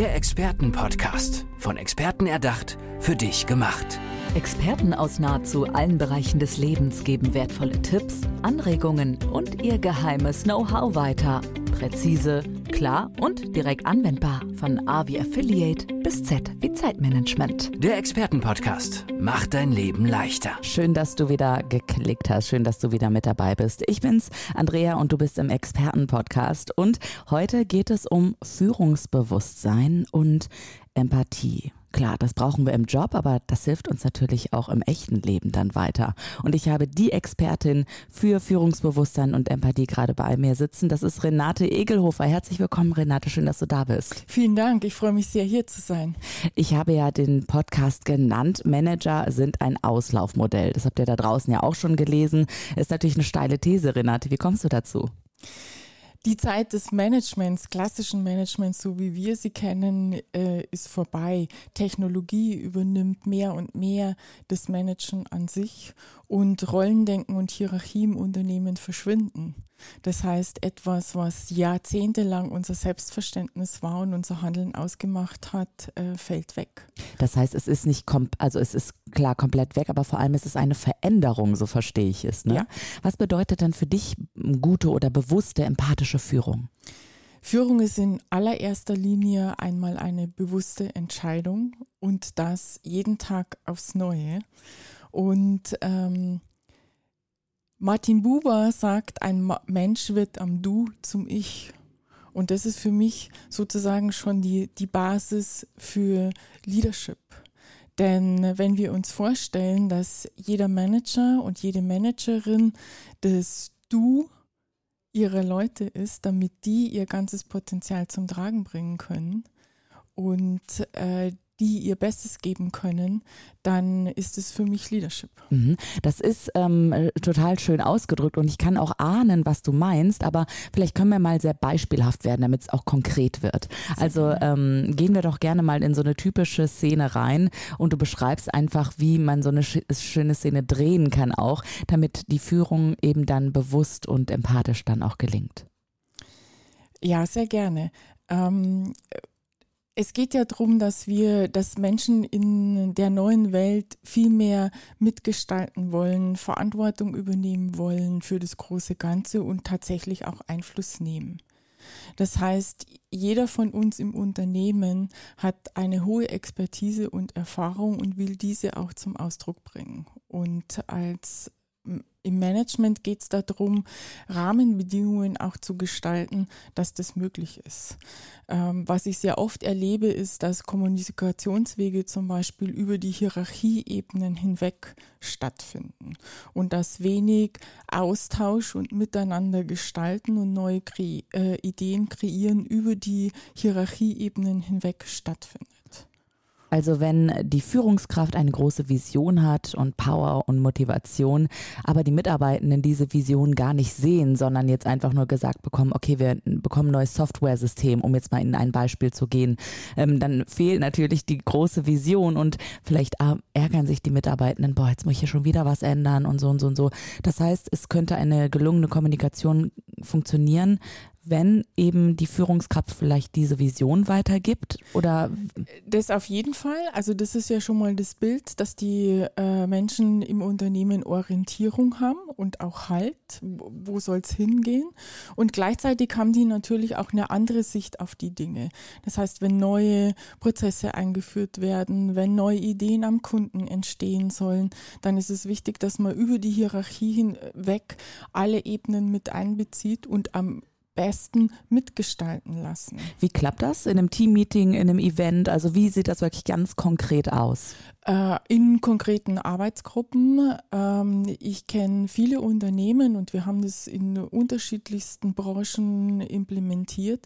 Der Expertenpodcast. Von Experten erdacht, für dich gemacht. Experten aus nahezu allen Bereichen des Lebens geben wertvolle Tipps, Anregungen und ihr geheimes Know-how weiter. Präzise, klar und direkt anwendbar. Von A wie Affiliate bis Z wie Zeitmanagement. Der Expertenpodcast macht dein Leben leichter. Schön, dass du wieder geklickt hast. Schön, dass du wieder mit dabei bist. Ich bin's, Andrea, und du bist im Expertenpodcast. Und heute geht es um Führungsbewusstsein und Empathie. Klar, das brauchen wir im Job, aber das hilft uns natürlich auch im echten Leben dann weiter. Und ich habe die Expertin für Führungsbewusstsein und Empathie gerade bei mir sitzen. Das ist Renate Egelhofer. Herzlich willkommen, Renate. Schön, dass du da bist. Vielen Dank. Ich freue mich sehr, hier zu sein. Ich habe ja den Podcast genannt. Manager sind ein Auslaufmodell. Das habt ihr da draußen ja auch schon gelesen. Ist natürlich eine steile These, Renate. Wie kommst du dazu? Die Zeit des Managements, klassischen Managements, so wie wir sie kennen, äh, ist vorbei. Technologie übernimmt mehr und mehr das Managen an sich und Rollendenken und Hierarchie im Unternehmen verschwinden. Das heißt, etwas, was jahrzehntelang unser Selbstverständnis war und unser Handeln ausgemacht hat, äh, fällt weg. Das heißt, es ist nicht, also es ist klar komplett weg, aber vor allem ist es eine Veränderung, so verstehe ich es. Ne? Ja. Was bedeutet dann für dich gute oder bewusste empathische Führung? Führung ist in allererster Linie einmal eine bewusste Entscheidung und das jeden Tag aufs Neue. Und ähm, Martin Buber sagt, ein Mensch wird am Du zum Ich. Und das ist für mich sozusagen schon die, die Basis für Leadership. Denn wenn wir uns vorstellen, dass jeder Manager und jede Managerin das Du ihrer Leute ist, damit die ihr ganzes Potenzial zum Tragen bringen können. Und äh, die ihr Bestes geben können, dann ist es für mich Leadership. Mhm. Das ist ähm, total schön ausgedrückt und ich kann auch ahnen, was du meinst, aber vielleicht können wir mal sehr beispielhaft werden, damit es auch konkret wird. Also ähm, gehen wir doch gerne mal in so eine typische Szene rein und du beschreibst einfach, wie man so eine schöne Szene drehen kann auch, damit die Führung eben dann bewusst und empathisch dann auch gelingt. Ja, sehr gerne. Ähm, es geht ja darum, dass wir, dass Menschen in der neuen Welt viel mehr mitgestalten wollen, Verantwortung übernehmen wollen für das große Ganze und tatsächlich auch Einfluss nehmen. Das heißt, jeder von uns im Unternehmen hat eine hohe Expertise und Erfahrung und will diese auch zum Ausdruck bringen. Und als im Management geht es darum, Rahmenbedingungen auch zu gestalten, dass das möglich ist. Ähm, was ich sehr oft erlebe, ist, dass Kommunikationswege zum Beispiel über die Hierarchieebenen hinweg stattfinden und dass wenig Austausch und Miteinander gestalten und neue Kre äh, Ideen kreieren über die Hierarchieebenen hinweg stattfindet. Also wenn die Führungskraft eine große Vision hat und Power und Motivation, aber die Mitarbeitenden diese Vision gar nicht sehen, sondern jetzt einfach nur gesagt bekommen, okay, wir bekommen ein neues Software-System, um jetzt mal in ein Beispiel zu gehen, ähm, dann fehlt natürlich die große Vision und vielleicht ärgern sich die Mitarbeitenden, boah, jetzt muss ich hier schon wieder was ändern und so und so und so. Das heißt, es könnte eine gelungene Kommunikation funktionieren, wenn eben die Führungskraft vielleicht diese Vision weitergibt? Oder? Das auf jeden Fall. Also das ist ja schon mal das Bild, dass die äh, Menschen im Unternehmen Orientierung haben und auch Halt, wo soll es hingehen. Und gleichzeitig haben die natürlich auch eine andere Sicht auf die Dinge. Das heißt, wenn neue Prozesse eingeführt werden, wenn neue Ideen am Kunden entstehen sollen, dann ist es wichtig, dass man über die Hierarchie hinweg alle Ebenen mit einbezieht und am besten mitgestalten lassen. Wie klappt das in einem Teammeeting, in einem Event? Also wie sieht das wirklich ganz konkret aus? Äh, in konkreten Arbeitsgruppen. Ähm, ich kenne viele Unternehmen und wir haben das in unterschiedlichsten Branchen implementiert.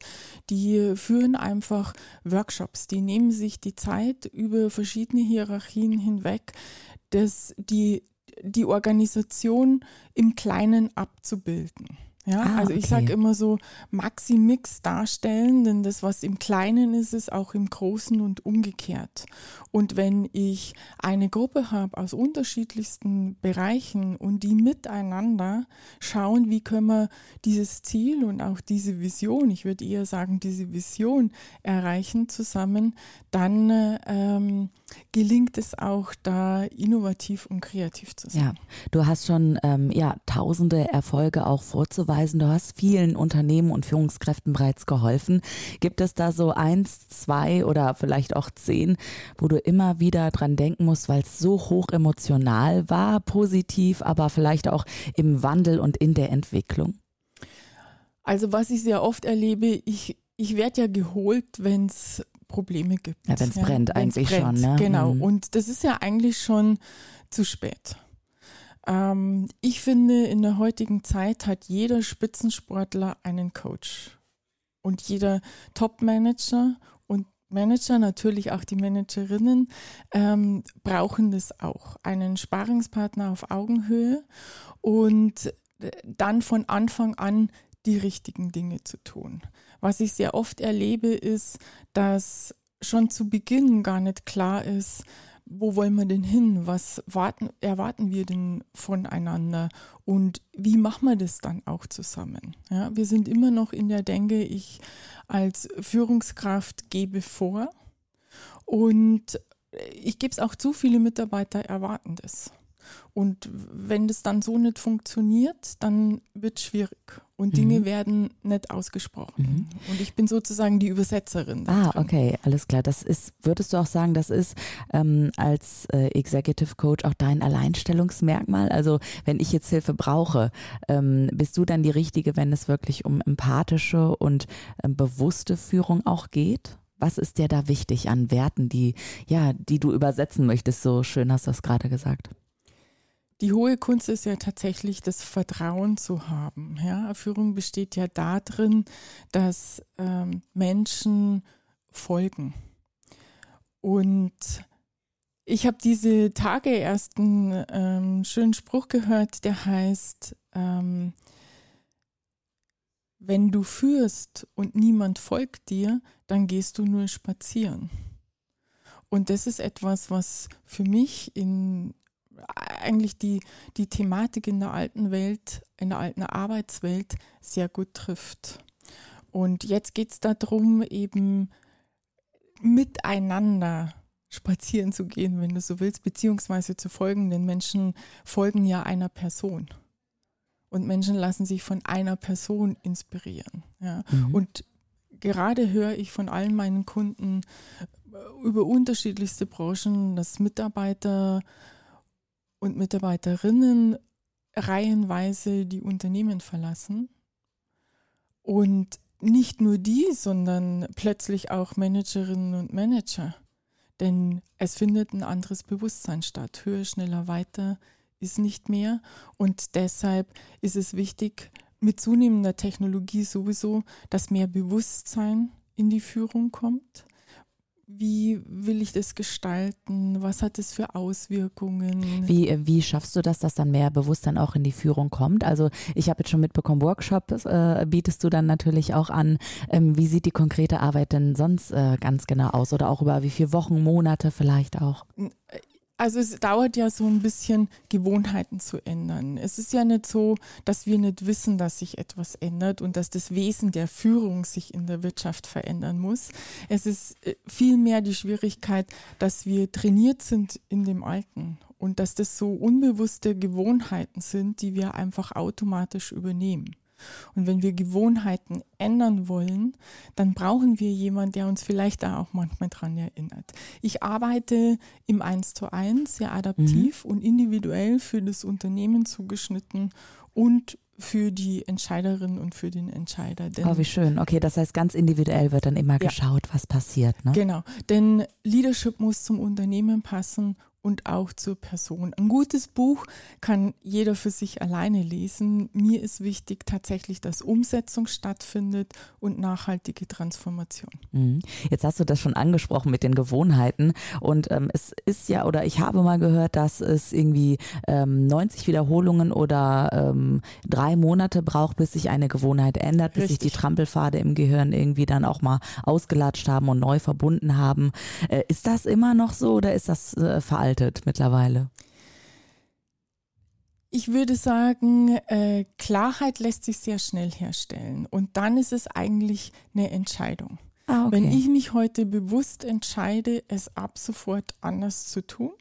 Die führen einfach Workshops. Die nehmen sich die Zeit über verschiedene Hierarchien hinweg, dass die, die Organisation im Kleinen abzubilden. Ja, Ah, also ich okay. sage immer so Maxi-Mix darstellen, denn das, was im Kleinen ist, ist auch im Großen und umgekehrt. Und wenn ich eine Gruppe habe aus unterschiedlichsten Bereichen und die miteinander schauen, wie können wir dieses Ziel und auch diese Vision, ich würde eher sagen, diese Vision erreichen zusammen, dann äh, ähm, gelingt es auch da innovativ und kreativ zu sein. Ja, du hast schon ähm, ja, tausende Erfolge auch vorzuweisen. Du hast vielen Unternehmen und Führungskräften bereits geholfen. Gibt es da so eins, zwei oder vielleicht auch zehn, wo du immer wieder dran denken musst, weil es so hoch emotional war, positiv, aber vielleicht auch im Wandel und in der Entwicklung? Also was ich sehr oft erlebe, ich, ich werde ja geholt, wenn es Probleme gibt. Ja, wenn's brennt wenn's eigentlich schon, ne? Genau. Mhm. Und das ist ja eigentlich schon zu spät. Ähm, ich finde, in der heutigen Zeit hat jeder Spitzensportler einen Coach. Und jeder Top-Manager und Manager, natürlich auch die Managerinnen, ähm, brauchen das auch. Einen Sparingspartner auf Augenhöhe und äh, dann von Anfang an die richtigen Dinge zu tun. Was ich sehr oft erlebe, ist, dass schon zu Beginn gar nicht klar ist, wo wollen wir denn hin? Was warten, erwarten wir denn voneinander? Und wie machen wir das dann auch zusammen? Ja, wir sind immer noch in der Denke, ich als Führungskraft gebe vor und ich gebe es auch zu, viele Mitarbeiter erwarten das. Und wenn das dann so nicht funktioniert, dann wird es schwierig und Dinge Mhm. werden nicht ausgesprochen. Mhm. Und ich bin sozusagen die Übersetzerin. Ah, drin. okay, alles klar. Das ist, würdest du auch sagen, das ist ähm, als äh, Executive Coach auch dein Alleinstellungsmerkmal? Also wenn ich jetzt Hilfe brauche, ähm, bist du dann die Richtige, wenn es wirklich um empathische und ähm, bewusste Führung auch geht? Was ist dir da wichtig an Werten, die, ja, die du übersetzen möchtest? So schön hast du das gerade gesagt. Die hohe Kunst ist ja tatsächlich das Vertrauen zu haben. Ja? Führung besteht ja darin, dass ähm, Menschen folgen. Und ich habe diese Tage erst einen ähm, schönen Spruch gehört, der heißt, ähm, wenn du führst und niemand folgt dir, dann gehst du nur spazieren. Und das ist etwas, was für mich in eigentlich die, die Thematik in der alten Welt, in der alten Arbeitswelt sehr gut trifft. Und jetzt geht es darum, eben miteinander spazieren zu gehen, wenn du so willst, beziehungsweise zu folgen, denn Menschen folgen ja einer Person. Und Menschen lassen sich von einer Person inspirieren. Ja. Mhm. Und gerade höre ich von allen meinen Kunden äh, über unterschiedlichste Branchen, dass Mitarbeiter und Mitarbeiterinnen reihenweise die Unternehmen verlassen. Und nicht nur die, sondern plötzlich auch Managerinnen und Manager. Denn es findet ein anderes Bewusstsein statt. Höher, schneller, weiter ist nicht mehr. Und deshalb ist es wichtig, mit zunehmender Technologie sowieso, dass mehr Bewusstsein in die Führung kommt. Wie will ich das gestalten? Was hat es für Auswirkungen? Wie, äh, wie schaffst du das, dass dann mehr Bewusstsein auch in die Führung kommt? Also ich habe jetzt schon mitbekommen, Workshops äh, bietest du dann natürlich auch an. Ähm, wie sieht die konkrete Arbeit denn sonst äh, ganz genau aus? Oder auch über wie viele Wochen, Monate vielleicht auch? Also es dauert ja so ein bisschen, Gewohnheiten zu ändern. Es ist ja nicht so, dass wir nicht wissen, dass sich etwas ändert und dass das Wesen der Führung sich in der Wirtschaft verändern muss. Es ist äh, vielmehr die Schwierigkeit, dass wir trainiert sind in dem Alten und dass das so unbewusste Gewohnheiten sind, die wir einfach automatisch übernehmen. Und wenn wir Gewohnheiten ändern wollen, dann brauchen wir jemanden, der uns vielleicht da auch manchmal dran erinnert. Ich arbeite im 1 zu 1 sehr adaptiv und individuell für das Unternehmen zugeschnitten und für die Entscheiderin und für den Entscheider. Denn Oh, wie schön. Okay, das heißt, ganz individuell wird dann immer Ja. geschaut, was passiert. Ne? Genau, denn Leadership muss zum Unternehmen passen und auch zur Person. Ein gutes Buch kann jeder für sich alleine lesen. Mir ist wichtig tatsächlich, dass Umsetzung stattfindet und nachhaltige Transformation. Mhm. Jetzt hast du das schon angesprochen mit den Gewohnheiten und ähm, es ist ja oder ich habe mal gehört, dass es irgendwie ähm, 90 Wiederholungen oder ähm, drei Monate braucht, bis sich eine Gewohnheit ändert, bis Richtig. sich die Trampelpfade im Gehirn irgendwie dann auch mal ausgelatscht haben und neu verbunden haben. Äh, ist das immer noch so oder ist das äh, veraltet? Veraltet mittlerweile? Ich würde sagen, äh, Klarheit lässt sich sehr schnell herstellen. Und dann ist es eigentlich eine Entscheidung. Ah, okay. Wenn ich mich heute bewusst entscheide, es ab sofort anders zu tun,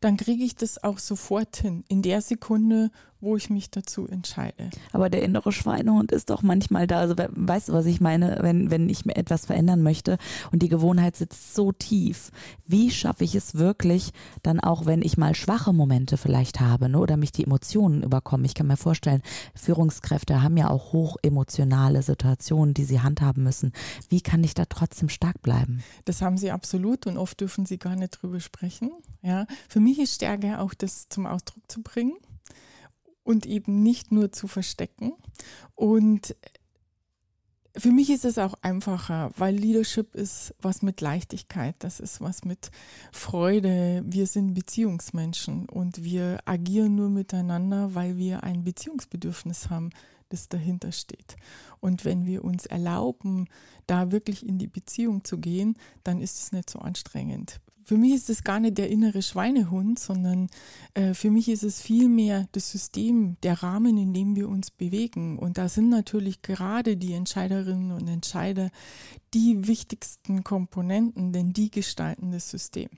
dann kriege ich das auch sofort hin, in der Sekunde, wo ich mich dazu entscheide. Aber der innere Schweinehund ist doch manchmal da. Also weißt du, was ich meine, wenn, wenn ich mir etwas verändern möchte und die Gewohnheit sitzt so tief, wie schaffe ich es wirklich, dann auch, wenn ich mal schwache Momente vielleicht habe ne, oder mich die Emotionen überkommen. Ich kann mir vorstellen, Führungskräfte haben ja auch hoch emotionale Situationen, die sie handhaben müssen. Wie kann ich da trotzdem stark bleiben? Das haben sie absolut und oft dürfen sie gar nicht drüber sprechen. Ja, für mich ist Stärke auch das zum Ausdruck zu bringen und eben nicht nur zu verstecken. Und für mich ist es auch einfacher, weil Leadership ist was mit Leichtigkeit, das ist was mit Freude. Wir sind Beziehungsmenschen und wir agieren nur miteinander, weil wir ein Beziehungsbedürfnis haben, das dahinter steht. Und wenn wir uns erlauben, da wirklich in die Beziehung zu gehen, dann ist es nicht so anstrengend für mich ist es gar nicht der innere Schweinehund, sondern äh, für mich ist es vielmehr das System, der Rahmen, in dem wir uns bewegen. Und da sind natürlich gerade die Entscheiderinnen und Entscheider die wichtigsten Komponenten, denn die gestalten das System.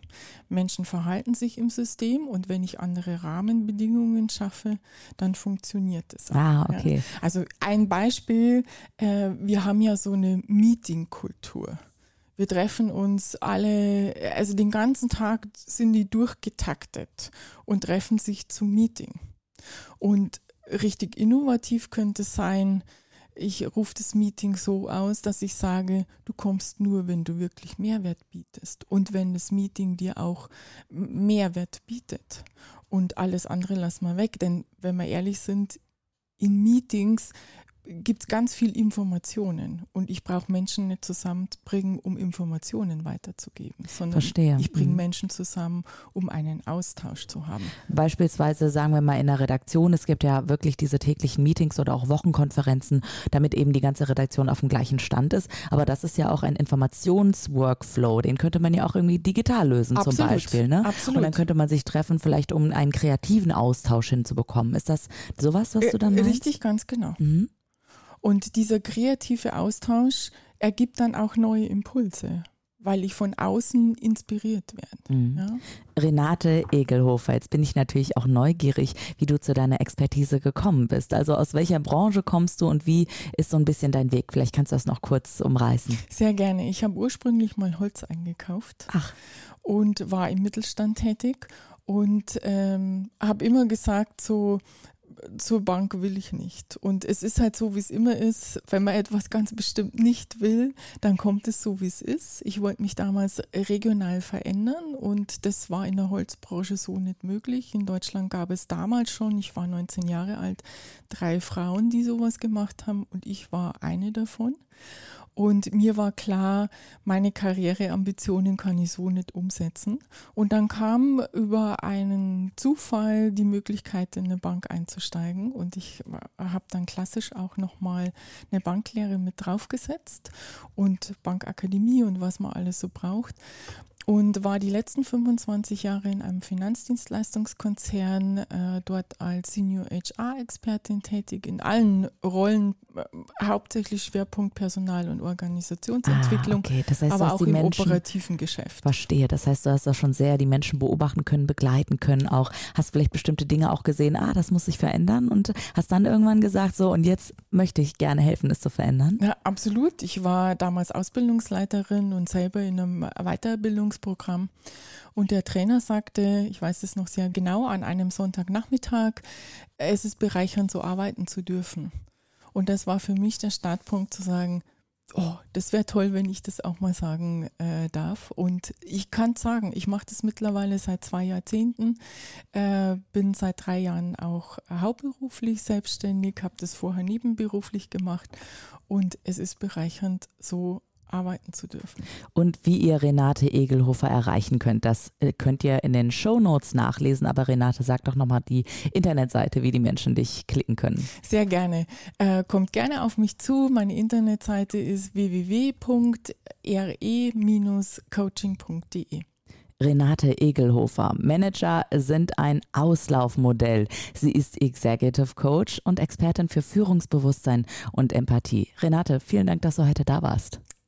Menschen verhalten sich im System und wenn ich andere Rahmenbedingungen schaffe, dann funktioniert es. Ah, okay. Ja. Also ein Beispiel, äh, wir haben ja so eine Meetingkultur. Wir treffen uns alle, also den ganzen Tag sind die durchgetaktet und treffen sich zum Meeting. Und richtig innovativ könnte sein, ich rufe das Meeting so aus, dass ich sage, du kommst nur, wenn du wirklich Mehrwert bietest und wenn das Meeting dir auch Mehrwert bietet. Und alles andere lass mal weg, denn wenn wir ehrlich sind, in Meetings gibt es ganz viel Informationen und ich brauche Menschen nicht zusammenbringen, um Informationen weiterzugeben, sondern Verstehe. ich bringe mhm. Menschen zusammen, um einen Austausch zu haben. Beispielsweise sagen wir mal in der Redaktion, es gibt ja wirklich diese täglichen Meetings oder auch Wochenkonferenzen, damit eben die ganze Redaktion auf dem gleichen Stand ist. Aber das ist ja auch ein Informationsworkflow, den könnte man ja auch irgendwie digital lösen Absolut. zum Beispiel. Ne? Absolut. Und dann könnte man sich treffen, vielleicht um einen kreativen Austausch hinzubekommen. Ist das sowas, was du dann meinst? Richtig, ganz genau. Mhm. Und dieser kreative Austausch ergibt dann auch neue Impulse, weil ich von außen inspiriert werde. Mhm. Ja? Renate Egelhofer, jetzt bin ich natürlich auch neugierig, wie du zu deiner Expertise gekommen bist. Also aus welcher Branche kommst du und wie ist so ein bisschen dein Weg? Vielleicht kannst du das noch kurz umreißen. Sehr gerne. Ich habe ursprünglich mal Holz eingekauft Ach. und war im Mittelstand tätig und ähm, habe immer gesagt, so zur Bank will ich nicht. Und es ist halt so, wie es immer ist. Wenn man etwas ganz bestimmt nicht will, dann kommt es so, wie es ist. Ich wollte mich damals regional verändern und das war in der Holzbranche so nicht möglich. In Deutschland gab es damals schon, ich war 19 Jahre alt, drei Frauen, die sowas gemacht haben und ich war eine davon. Und mir war klar, meine Karriereambitionen kann ich so nicht umsetzen. Und dann kam über einen Zufall die Möglichkeit, in eine Bank einzusteigen. Und ich habe dann klassisch auch nochmal eine Banklehre mit draufgesetzt und Bankakademie und was man alles so braucht und war die letzten 25 Jahre in einem Finanzdienstleistungskonzern, äh, dort als Senior HR-Expertin tätig, in allen Rollen, äh, hauptsächlich Schwerpunkt Personal- und Organisationsentwicklung, ah, okay. das heißt, aber auch im Menschen, operativen Geschäft. Verstehe, das heißt, du hast da schon sehr die Menschen beobachten können, begleiten können, auch hast vielleicht bestimmte Dinge auch gesehen, ah, das muss sich verändern und hast dann irgendwann gesagt, so und jetzt möchte ich gerne helfen, es zu verändern. Ja, absolut. Ich war damals Ausbildungsleiterin und selber in einem Weiterbildungs Trainingsprogramm. Und der Trainer sagte, ich weiß es noch sehr genau, an einem Sonntagnachmittag, es ist bereichernd, so arbeiten zu dürfen. Und das war für mich der Startpunkt zu sagen, Oh, das wäre toll, wenn ich das auch mal sagen äh, darf. Und ich kann sagen, ich mache das mittlerweile seit zwei Jahrzehnten, äh, bin seit drei Jahren auch hauptberuflich selbstständig, habe das vorher nebenberuflich gemacht und es ist bereichernd, so arbeiten zu dürfen. Und wie ihr Renate Egelhofer erreichen könnt, das äh, könnt ihr in den Show Notes nachlesen. Aber Renate, sag doch nochmal die Internetseite, wie die Menschen dich klicken können. Sehr gerne. Äh, kommt gerne auf mich zu. Meine Internetseite ist www.re-coaching.de. Renate Egelhofer. Manager sind ein Auslaufmodell. Sie ist Executive Coach und Expertin für Führungsbewusstsein und Empathie. Renate, vielen Dank, dass du heute da warst.